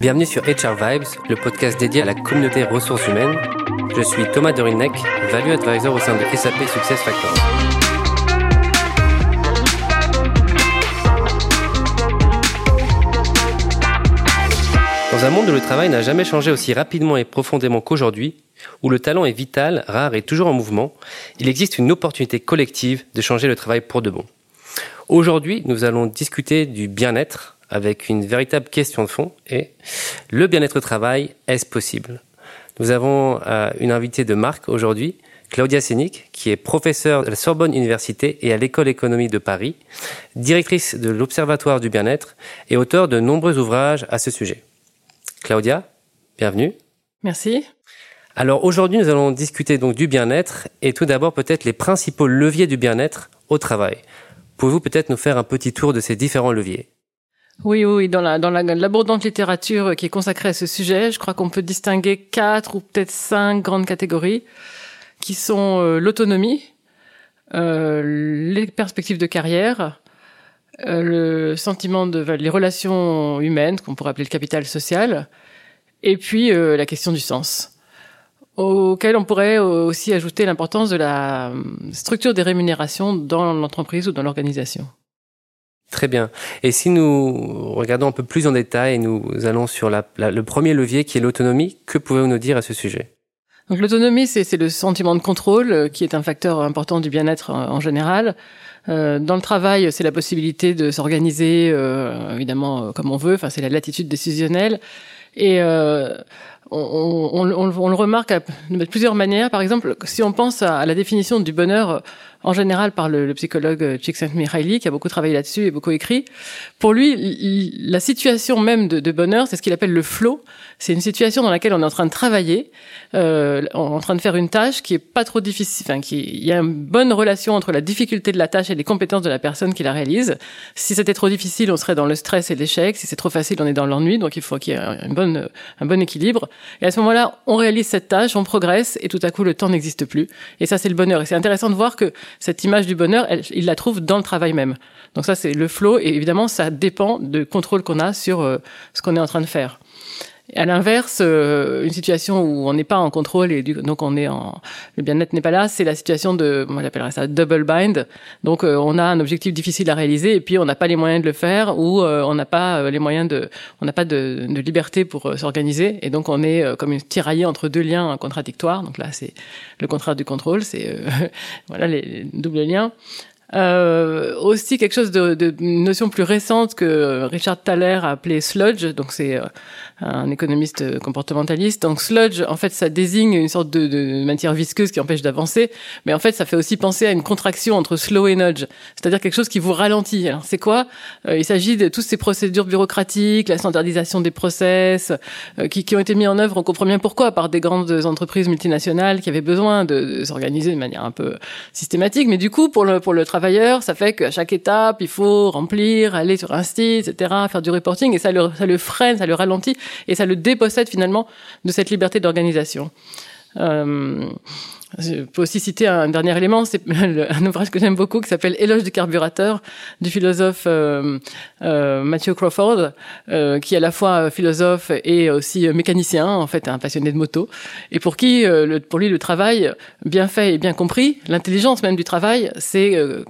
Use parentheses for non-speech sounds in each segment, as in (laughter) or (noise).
Bienvenue sur HR Vibes, le podcast dédié à la communauté ressources humaines. Je suis Thomas Dorinec, Value Advisor au sein de SAP Success Factors. Dans un monde où le travail n'a jamais changé aussi rapidement et profondément qu'aujourd'hui, où le talent est vital, rare et toujours en mouvement, il existe une opportunité collective de changer le travail pour de bon. Aujourd'hui, nous allons discuter du bien-être, avec une véritable question de fond et le bien-être au travail, est-ce possible? Nous avons euh, une invitée de marque aujourd'hui, Claudia Sénic, qui est professeure de la Sorbonne Université et à l'École économie de Paris, directrice de l'Observatoire du bien-être et auteur de nombreux ouvrages à ce sujet. Claudia, bienvenue. Merci. Alors aujourd'hui, nous allons discuter donc du bien-être et tout d'abord peut-être les principaux leviers du bien-être au travail. Pouvez-vous peut-être nous faire un petit tour de ces différents leviers? Oui, oui, dans la dans l'abondante littérature qui est consacrée à ce sujet, je crois qu'on peut distinguer quatre ou peut-être cinq grandes catégories, qui sont euh, l'autonomie, euh, les perspectives de carrière, euh, le sentiment de les relations humaines, qu'on pourrait appeler le capital social, et puis la question du sens auquel on pourrait aussi ajouter l'importance de la structure des rémunérations dans l'entreprise ou dans l'organisation. Très bien. Et si nous regardons un peu plus en détail, nous allons sur le premier levier qui est l'autonomie, que pouvez-vous nous dire à ce sujet? Donc l'autonomie, c'est le sentiment de contrôle euh, qui est un facteur important du bien-être en, général. Euh, dans le travail, c'est la possibilité de s'organiser, euh, évidemment, comme on veut. Enfin, c'est la latitude décisionnelle. Et euh, on, on, on, le remarque de plusieurs manières. Par exemple, si on pense à la définition du bonheur en général par le, le psychologue Csikszentmihalyi, qui a beaucoup travaillé là-dessus et beaucoup écrit. Pour lui, la situation même de, de bonheur, c'est ce qu'il appelle le flow. C'est une situation dans laquelle on est en train de travailler, euh, en train de faire une tâche qui est pas trop difficile, enfin, qui il y a une bonne relation entre la difficulté de la tâche et les compétences de la personne qui la réalise. Si c'était trop difficile, on serait dans le stress et l'échec. Si c'est trop facile, on est dans l'ennui. Donc il faut qu'il y ait un bon équilibre. Et à ce moment-là, on réalise cette tâche, on progresse, et tout à coup, le temps n'existe plus. Et ça, c'est le bonheur. Et c'est intéressant de voir que cette image du bonheur, il la trouve dans le travail même. Donc ça, c'est le flow, et évidemment, ça dépend du contrôle qu'on a sur euh, ce qu'on est en train de faire. À l'inverse, euh, une situation où on n'est pas en contrôle et donc on est en le bien-être n'est pas là, c'est la situation de moi j'appellerais ça double bind. Donc euh, on a un objectif difficile à réaliser et puis on n'a pas les moyens de le faire ou on n'a pas les moyens de on n'a pas de, de, liberté pour s'organiser et donc on est comme une tiraillé entre deux liens contradictoires. Donc là c'est le contraire du contrôle, c'est (laughs) voilà les doubles liens. Euh, aussi quelque chose de, de une notion plus récente que Richard Thaler a appelé sludge. Donc c'est euh, un économiste comportementaliste. Donc sludge, en fait, ça désigne une sorte de, de matière visqueuse qui empêche d'avancer, mais en fait, ça fait aussi penser à une contraction entre slow et nudge, c'est-à-dire quelque chose qui vous ralentit. Alors c'est quoi? Euh, Il s'agit de toutes ces procédures bureaucratiques, la standardisation des process, euh, qui, qui, ont été mis en œuvre. On comprend bien pourquoi par des grandes entreprises multinationales qui avaient besoin de, de s'organiser de manière un peu systématique. Mais du coup, pour le pour le travailleur, ça fait qu'à chaque étape, il faut remplir, aller sur un site, etc., faire du reporting, et ça le freine, ça le ralentit et ça le dépossède finalement de cette liberté d'organisation. Euh, je peux aussi citer un dernier élément, c'est (laughs) un ouvrage que j'aime beaucoup qui s'appelle Éloge du carburateur du philosophe euh, euh, Matthew Crawford, euh, qui est à la fois philosophe et aussi mécanicien, en fait un passionné de moto, et pour qui, euh, le, pour lui, le travail bien fait et bien compris, l'intelligence même du travail, c'est euh,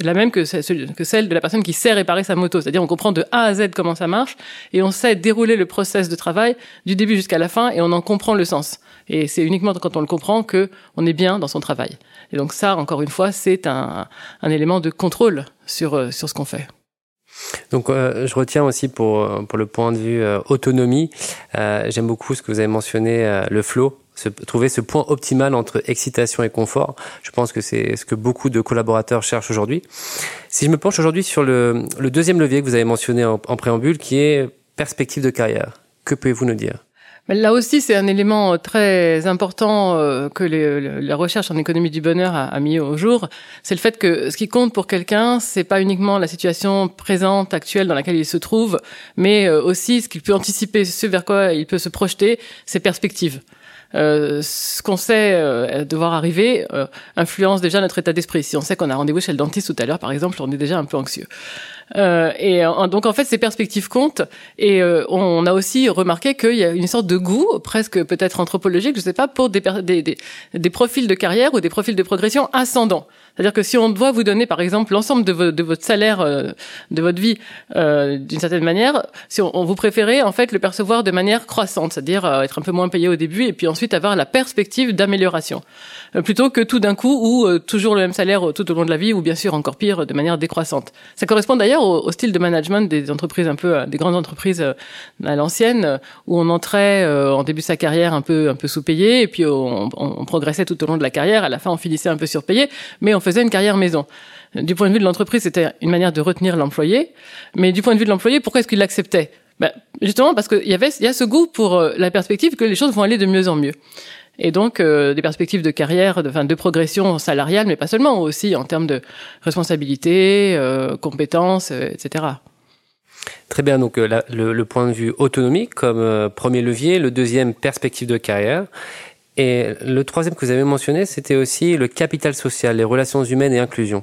la même que, celle de la personne qui sait réparer sa moto. C'est-à-dire on comprend de A à Z comment ça marche et on sait dérouler le process de travail du début jusqu'à la fin et on en comprend le sens. Et c'est uniquement quand on le comprend que on est bien dans son travail. Et donc ça, encore une fois, c'est un, élément de contrôle sur, euh, sur ce qu'on fait. Donc, euh, je retiens aussi pour, pour le point de vue euh, autonomie, euh, j'aime beaucoup ce que vous avez mentionné, euh, le flow, se, trouver ce point optimal entre excitation et confort. Je pense que c'est ce que beaucoup de collaborateurs cherchent aujourd'hui. Si je me penche aujourd'hui sur le, deuxième levier que vous avez mentionné en, préambule, qui est perspective de carrière, que pouvez-vous nous dire? Là aussi, c'est un élément très important euh, que la recherche en économie du bonheur a, a mis au jour. C'est le fait que ce qui compte pour quelqu'un, c'est pas uniquement la situation présente, actuelle dans laquelle il se trouve, mais euh, aussi ce qu'il peut anticiper, ce vers quoi il peut se projeter, ses perspectives. Euh, ce qu'on sait euh, devoir arriver euh, influence déjà notre état d'esprit. Si on sait qu'on a rendez-vous chez le dentiste tout à l'heure, par exemple, on est déjà un peu anxieux. Euh, et donc en fait, ces perspectives comptent. Et on a aussi remarqué qu'il y a une sorte de goût, presque peut-être anthropologique, je sais pas, pour des, des, des, profils de carrière ou des profils de progression ascendants. C'est-à-dire que si on doit vous donner, par exemple, l'ensemble de, de, votre salaire euh, de votre vie euh, d'une certaine manière, si on, vous préférez en fait le percevoir de manière croissante, c'est-à-dire euh, être un peu moins payé au début et puis ensuite avoir la perspective d'amélioration, euh, plutôt que tout d'un coup ou euh, toujours le même salaire tout au long de la vie ou bien sûr encore pire de manière décroissante. Ça correspond d'ailleurs au, style de management des entreprises un peu, des grandes entreprises à l'ancienne où on entrait en début de sa carrière un peu un peu sous-payé et puis on, progressait tout au long de la carrière. À la fin, on finissait un peu surpayé, mais on faisait une carrière maison. Du point de vue de l'entreprise, c'était une manière de retenir l'employé. Mais du point de vue de l'employé, pourquoi est-ce qu'il l'acceptait? Ben, Justement parce qu'il y avait il y a ce goût pour euh, la perspective que les choses vont aller de mieux en mieux. Et donc euh, des perspectives de carrière, de, enfin, de progression salariale, mais pas seulement, aussi en termes de responsabilité, euh, compétences, etc. Très bien, donc le, le, point de vue autonomie comme premier levier, le deuxième perspective de carrière, et le troisième que vous avez mentionné, c'était aussi le capital social, les relations humaines et inclusion.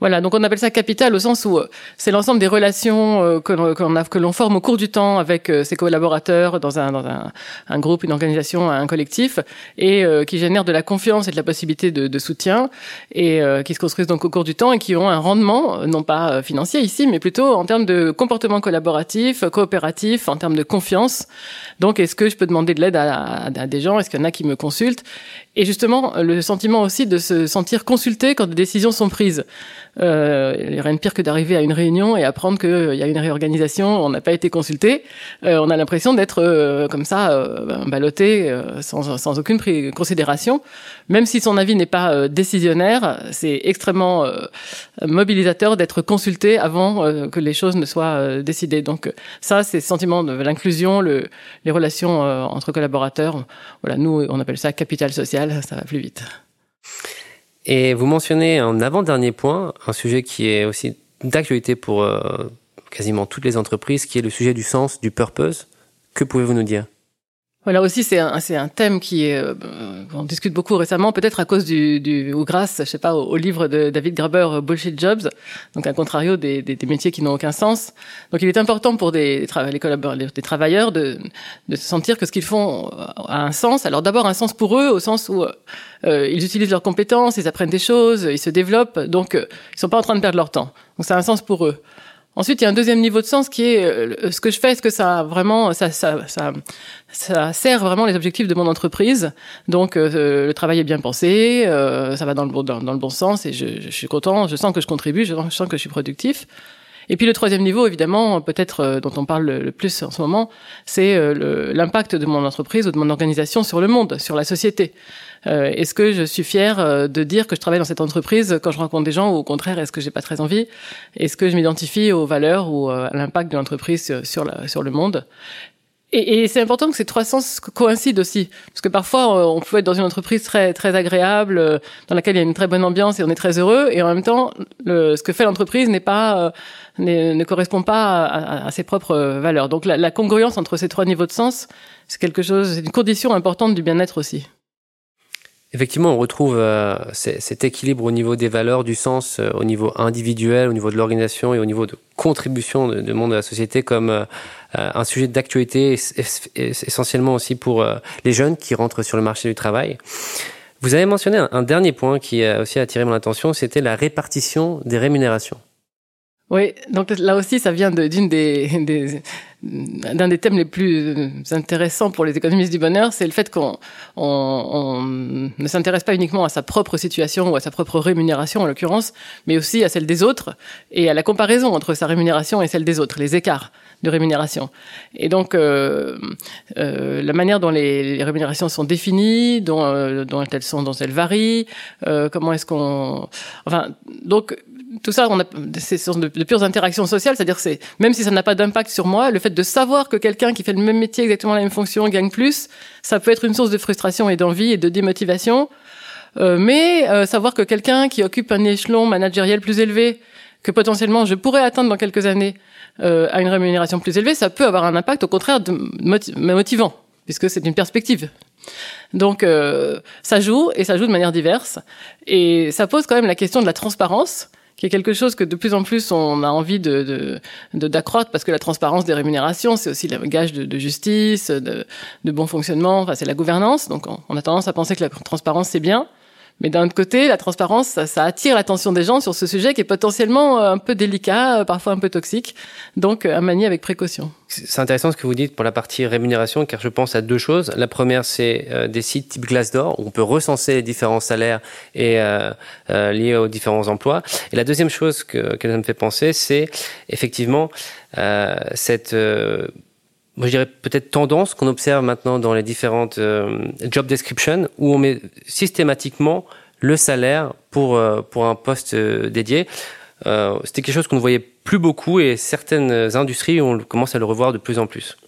Voilà, donc on appelle ça capital au sens où euh, c'est l'ensemble des relations euh, que l'on forme au cours du temps avec euh, ses collaborateurs dans un groupe, une organisation, un collectif, et qui génèrent de la confiance et de la possibilité de, de soutien, et qui se construisent donc au cours du temps et qui ont un rendement non pas financier ici, mais plutôt en termes de comportement collaboratif, coopératif, en termes de confiance. Donc, est-ce que je peux demander de l'aide à, à, des gens? Est-ce qu'il y en a qui me consultent? Et justement, le sentiment aussi de se sentir consulté quand des décisions sont prises. Euh, il n'y a rien de pire que d'arriver à une réunion et apprendre qu'il y a une réorganisation, on n'a pas été consulté. Euh, on a l'impression d'être euh, comme ça, euh, ballotté, euh, sans, sans, aucune considération. Même si son avis n'est pas décisionnaire, c'est extrêmement mobilisateur d'être consulté avant que les choses ne soient décidées. Donc ça, c'est le sentiment de l'inclusion, le, les relations entre collaborateurs. Voilà, nous, on appelle ça capital social, ça va plus vite. Et vous mentionnez un avant-dernier point, un sujet qui est aussi d'actualité pour euh, quasiment toutes les entreprises, qui est le sujet du sens, du purpose. Que pouvez-vous nous dire? Voilà aussi c'est un c'est un thème qui est euh, on discute beaucoup récemment peut-être à cause du, du ou grâce je sais pas au, livre de David Graeber euh, Bullshit Jobs donc un contrario des, des, des métiers qui n'ont aucun sens. Donc il est important pour des les collaborateurs des travailleurs de de se sentir que ce qu'ils font a un sens. Alors d'abord un sens pour eux au sens où euh, ils utilisent leurs compétences ils apprennent des choses ils se développent donc euh, ils sont pas en train de perdre leur temps. Donc c'est un sens pour eux Ensuite, il y a un deuxième niveau de sens qui est euh, ce que je fais, est-ce que ça vraiment ça, ça, ça, ça sert vraiment les objectifs de mon entreprise Donc euh, le travail est bien pensé, euh, ça va dans le, bon, dans, le bon sens et je, je, suis content, je sens que je contribue, je sens que je suis productif. Et puis le troisième niveau, évidemment, peut-être dont on parle le plus en ce moment, c'est l'impact de mon entreprise ou de mon organisation sur le monde, sur la société. Euh, est-ce que je suis fière euh, de dire que je travaille dans cette entreprise quand je rencontre des gens ou au contraire est-ce que j'ai pas très envie? Est-ce que je m'identifie aux valeurs ou euh, à l'impact de l'entreprise sur le monde? Et, et c'est important que ces trois sens coïncident aussi, parce que parfois on peut être dans une entreprise très très agréable, dans laquelle il y a une très bonne ambiance et on est très heureux, et en même temps, le, ce que fait l'entreprise n'est pas ne, correspond pas à, à, ses propres valeurs. Donc la, la congruence entre ces trois niveaux de sens, c'est quelque chose, c'est une condition importante du bien-être aussi. Effectivement, on retrouve euh, cet équilibre au niveau des valeurs, du sens, euh, au niveau individuel, au niveau de l'organisation et au niveau de contribution de, monde à la société comme euh, un sujet d'actualité essentiellement aussi pour les jeunes qui rentrent sur le marché du travail. Vous avez mentionné un, dernier point qui a aussi attiré mon attention, c'était la répartition des rémunérations. Oui, donc là aussi, ça vient d'une des, des d'un des thèmes les plus intéressants pour les économistes du bonheur, c'est le fait qu'on on, on ne s'intéresse pas uniquement à sa propre situation ou à sa propre rémunération en l'occurrence, mais aussi à celle des autres et à la comparaison entre sa rémunération et celle des autres, les écarts de rémunération. Et donc, euh, euh, la manière dont les, rémunérations sont définies, dont, euh, elles dont elles varient, euh, comment est-ce qu'on, enfin, donc tout ça, on a c'est de, de pures interactions sociales, c'est-à-dire c'est même si ça n'a pas d'impact sur moi, le fait de savoir que quelqu'un qui fait le même métier, exactement la même fonction, gagne plus, ça peut être une source de frustration et d'envie et de démotivation. Euh, mais euh, savoir que quelqu'un qui occupe un échelon managériel plus élevé, que potentiellement je pourrais atteindre dans quelques années euh, à une rémunération plus élevée, ça peut avoir un impact au contraire de motivant, puisque c'est une perspective. Donc ça joue et ça joue de manière diverse et ça pose quand même la question de la transparence qui est quelque chose que de plus en plus on a envie de d'accroître parce que la transparence des rémunérations c'est aussi le gage de, justice, de, de, bon fonctionnement, enfin c'est la gouvernance. Donc on a tendance à penser que la transparence c'est bien, mais d'un autre côté, la transparence, ça, ça attire l'attention des gens sur ce sujet qui est potentiellement euh, un peu délicat, euh, parfois un peu toxique, donc euh, à manier avec précaution. C'est intéressant ce que vous dites pour la partie rémunération, car je pense à deux choses. La première, c'est des sites type Glassdoor, où on peut recenser les différents salaires et euh, liés aux différents emplois. Et la deuxième chose que, que ça me fait penser, c'est effectivement cette moi je dirais peut-être tendance qu'on observe maintenant dans les différentes euh, job descriptions où on met systématiquement le salaire pour euh, pour un poste euh, dédié. C'était quelque chose qu'on ne voyait plus beaucoup et certaines industries on commence à le revoir de plus en plus.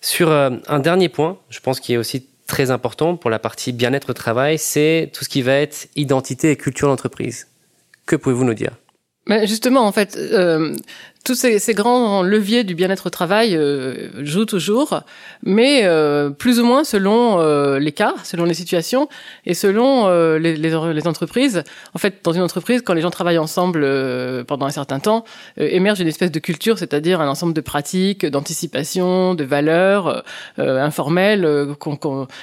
Sur un dernier point, je pense qu'il est aussi très important pour la partie bien-être au travail, c'est tout ce qui va être identité et culture d'entreprise. Que pouvez-vous nous dire? Ben Justement, en fait, tous ces, ces, grands leviers du bien-être au travail euh, jouent toujours, mais euh, plus ou moins selon euh, les cas, selon les situations et selon euh, les, les, les, entreprises. En fait, dans une entreprise, quand les gens travaillent ensemble euh, pendant un certain temps, émerge une espèce de culture, c'est-à-dire un ensemble de pratiques, d'anticipation, de valeurs informelles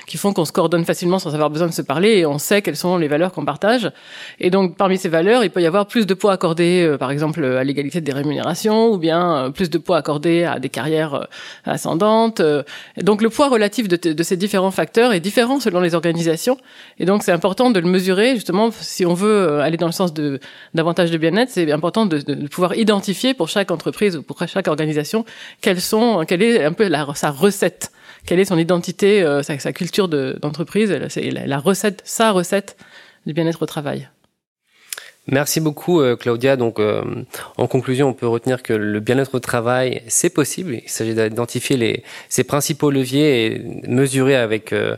qui font qu'on se coordonne facilement sans avoir besoin de se parler et on sait quelles sont les valeurs qu'on partage. Et donc, parmi ces valeurs, il peut y avoir plus de poids accordé, par exemple, à l'égalité des rémunérations ou bien euh, plus de poids accordé à des carrières euh, ascendantes. Euh. Donc le poids relatif de, ces différents facteurs est différent selon les organisations. Et donc c'est important de le mesurer justement si on veut aller dans le sens de davantage de bien-être. C'est important de, pouvoir identifier pour chaque entreprise ou pour chaque organisation quelles sont, quelle est un peu sa recette, quelle est son identité, sa, culture d'entreprise, la recette, sa recette du bien-être au travail. Merci beaucoup euh, Claudia. Donc euh, en conclusion, on peut retenir que le bien-être au travail, c'est possible. Il s'agit d'identifier les ses principaux leviers et mesurer avec euh,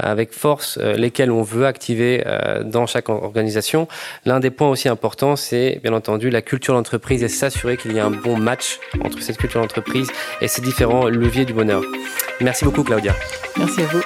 avec force lesquels on veut activer dans chaque organisation. L'un des points aussi importants, c'est bien entendu la culture d'entreprise et s'assurer qu'il y a un bon match entre cette culture d'entreprise et ces différents leviers du bonheur. Merci beaucoup Claudia. Merci à vous.